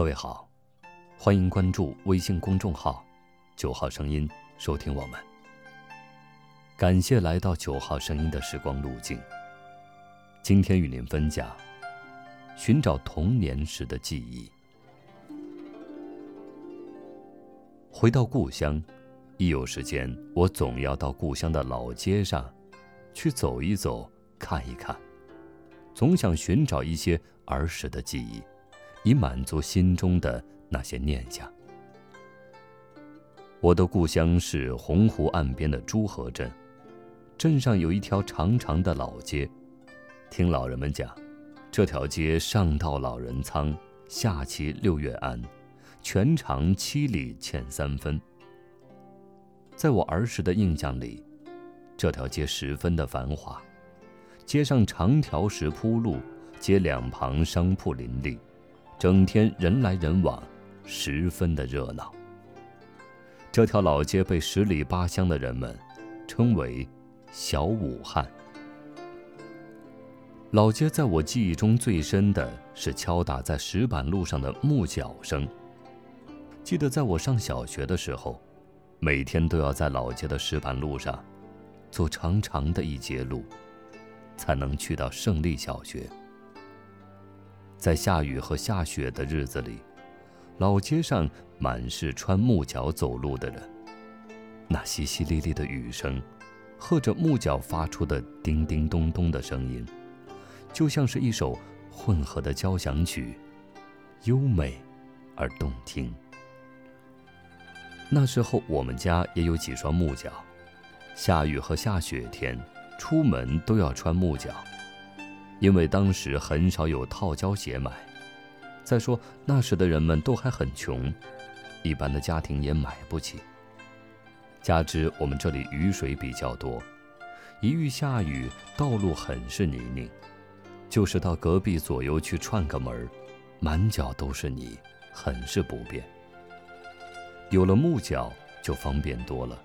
各位好，欢迎关注微信公众号“九号声音”，收听我们。感谢来到九号声音的时光路径。今天与您分享：寻找童年时的记忆。回到故乡，一有时间，我总要到故乡的老街上去走一走、看一看，总想寻找一些儿时的记忆。以满足心中的那些念想。我的故乡是洪湖岸边的朱河镇，镇上有一条长长的老街。听老人们讲，这条街上到老人仓，下起六月庵，全长七里欠三分。在我儿时的印象里，这条街十分的繁华，街上长条石铺路，街两旁商铺林立。整天人来人往，十分的热闹。这条老街被十里八乡的人们称为“小武汉”。老街在我记忆中最深的是敲打在石板路上的木脚声。记得在我上小学的时候，每天都要在老街的石板路上走长长的一截路，才能去到胜利小学。在下雨和下雪的日子里，老街上满是穿木脚走路的人。那淅淅沥沥的雨声，和着木脚发出的叮叮咚咚的声音，就像是一首混合的交响曲，优美而动听。那时候我们家也有几双木脚，下雨和下雪天，出门都要穿木脚。因为当时很少有套胶鞋买，再说那时的人们都还很穷，一般的家庭也买不起。加之我们这里雨水比较多，一遇下雨，道路很是泥泞，就是到隔壁左右去串个门满脚都是泥，很是不便。有了木脚就方便多了，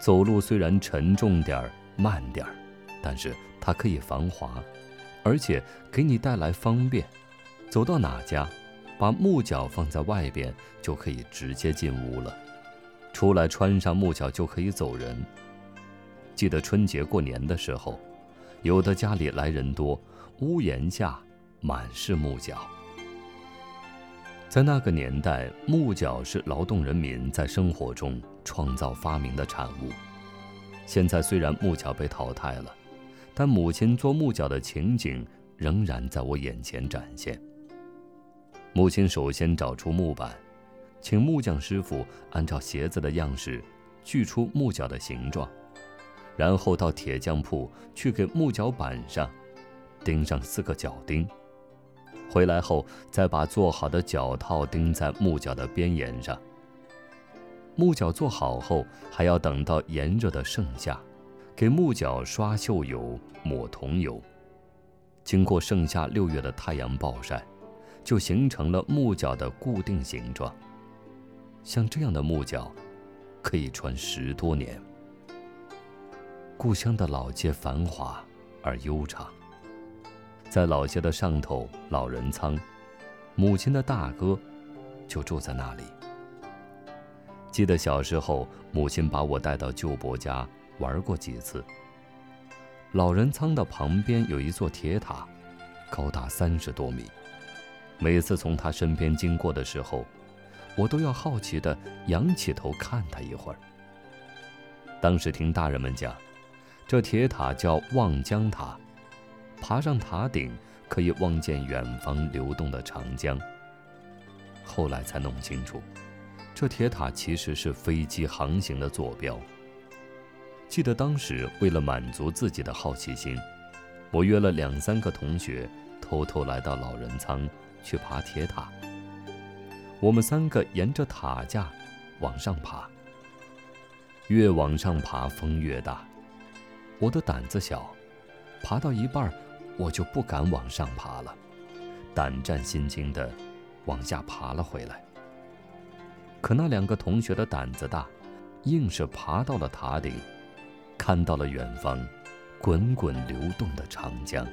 走路虽然沉重点儿、慢点儿，但是它可以防滑。而且给你带来方便，走到哪家，把木脚放在外边就可以直接进屋了，出来穿上木脚就可以走人。记得春节过年的时候，有的家里来人多，屋檐下满是木脚。在那个年代，木脚是劳动人民在生活中创造发明的产物。现在虽然木脚被淘汰了。但母亲做木脚的情景仍然在我眼前展现。母亲首先找出木板，请木匠师傅按照鞋子的样式锯出木脚的形状，然后到铁匠铺去给木脚板上钉上四个脚钉。回来后再把做好的脚套钉在木脚的边沿上。木脚做好后，还要等到炎热的盛夏。给木脚刷锈油、抹桐油，经过盛夏六月的太阳暴晒，就形成了木脚的固定形状。像这样的木脚，可以穿十多年。故乡的老街繁华而悠长，在老街的上头老人仓，母亲的大哥就住在那里。记得小时候，母亲把我带到舅伯家。玩过几次。老人仓的旁边有一座铁塔，高达三十多米。每次从他身边经过的时候，我都要好奇地仰起头看他一会儿。当时听大人们讲，这铁塔叫望江塔，爬上塔顶可以望见远方流动的长江。后来才弄清楚，这铁塔其实是飞机航行的坐标。记得当时为了满足自己的好奇心，我约了两三个同学，偷偷来到老人仓去爬铁塔。我们三个沿着塔架往上爬，越往上爬风越大。我的胆子小，爬到一半我就不敢往上爬了，胆战心惊的往下爬了回来。可那两个同学的胆子大，硬是爬到了塔顶。看到了远方，滚滚流动的长江。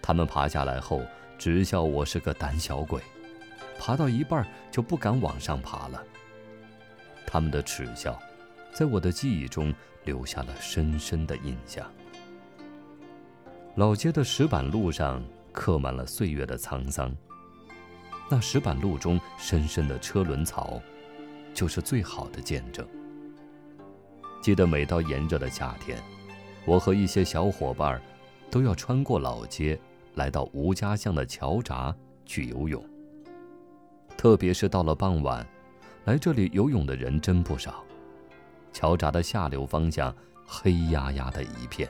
他们爬下来后，直笑我是个胆小鬼，爬到一半就不敢往上爬了。他们的耻笑，在我的记忆中留下了深深的印象。老街的石板路上刻满了岁月的沧桑，那石板路中深深的车轮槽，就是最好的见证。记得每到炎热的夏天，我和一些小伙伴都要穿过老街，来到吴家巷的桥闸去游泳。特别是到了傍晚，来这里游泳的人真不少。桥闸的下流方向黑压压的一片。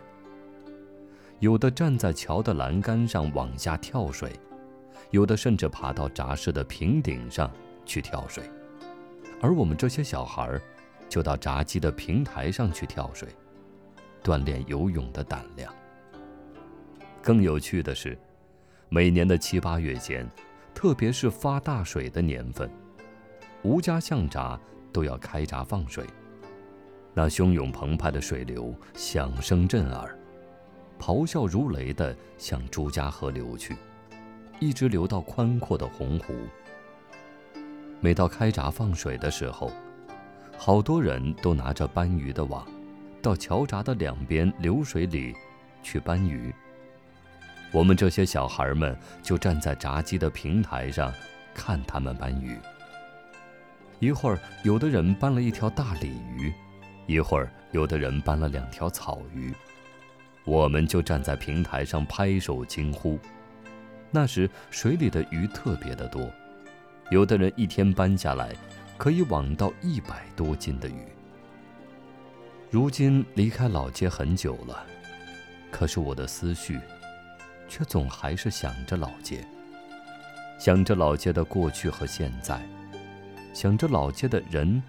有的站在桥的栏杆上往下跳水，有的甚至爬到闸室的平顶上去跳水，而我们这些小孩儿，就到闸机的平台上去跳水，锻炼游泳的胆量。更有趣的是，每年的七八月间，特别是发大水的年份，吴家巷闸都要开闸放水，那汹涌澎湃的水流响声震耳。咆哮如雷地向朱家河流去，一直流到宽阔的洪湖。每到开闸放水的时候，好多人都拿着搬鱼的网，到桥闸的两边流水里去搬鱼。我们这些小孩们就站在闸机的平台上看他们搬鱼。一会儿，有的人搬了一条大鲤鱼；一会儿，有的人搬了两条草鱼。我们就站在平台上拍手惊呼。那时水里的鱼特别的多，有的人一天搬下来可以网到一百多斤的鱼。如今离开老街很久了，可是我的思绪却总还是想着老街，想着老街的过去和现在，想着老街的人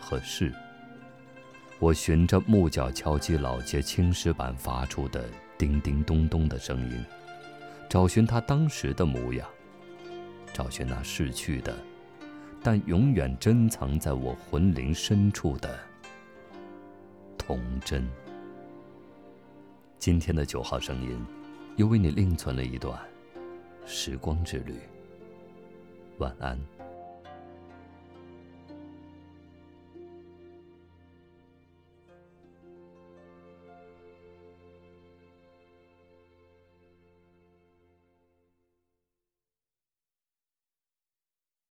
和事。我循着木脚敲击老街青石板发出的叮叮咚咚的声音，找寻他当时的模样，找寻那逝去的，但永远珍藏在我魂灵深处的童真。今天的九号声音，又为你另存了一段时光之旅。晚安。